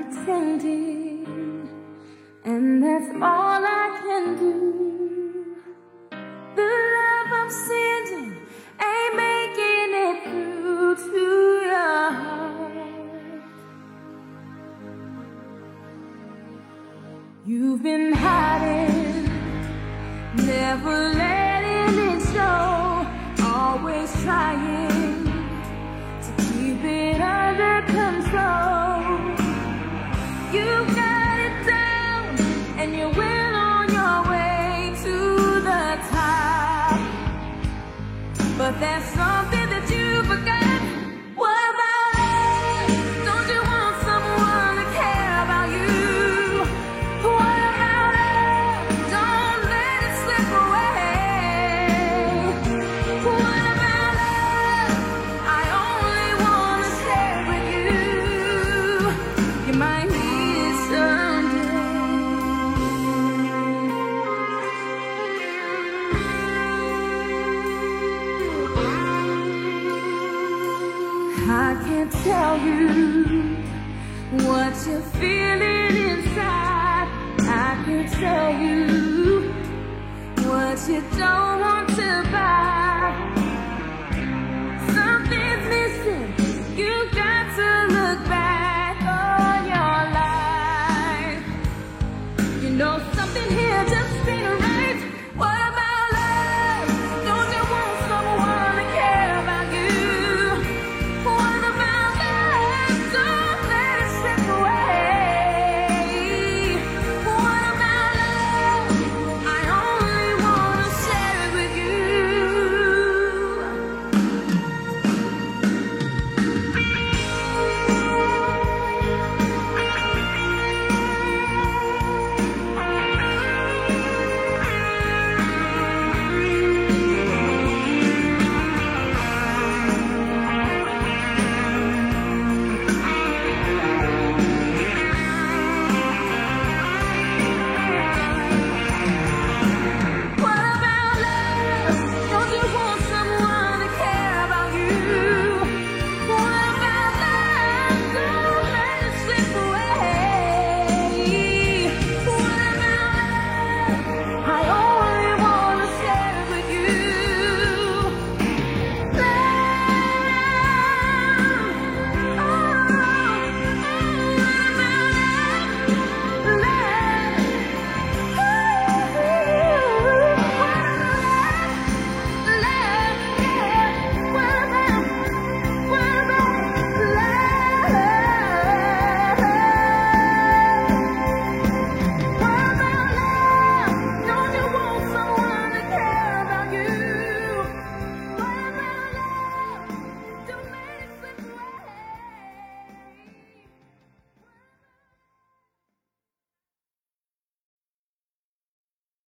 pretending, and that's all I can do. The love I'm sending ain't making it through to your heart. You've been hiding. But there's something that you I can't tell you what you're feeling inside. I can't tell you what you don't.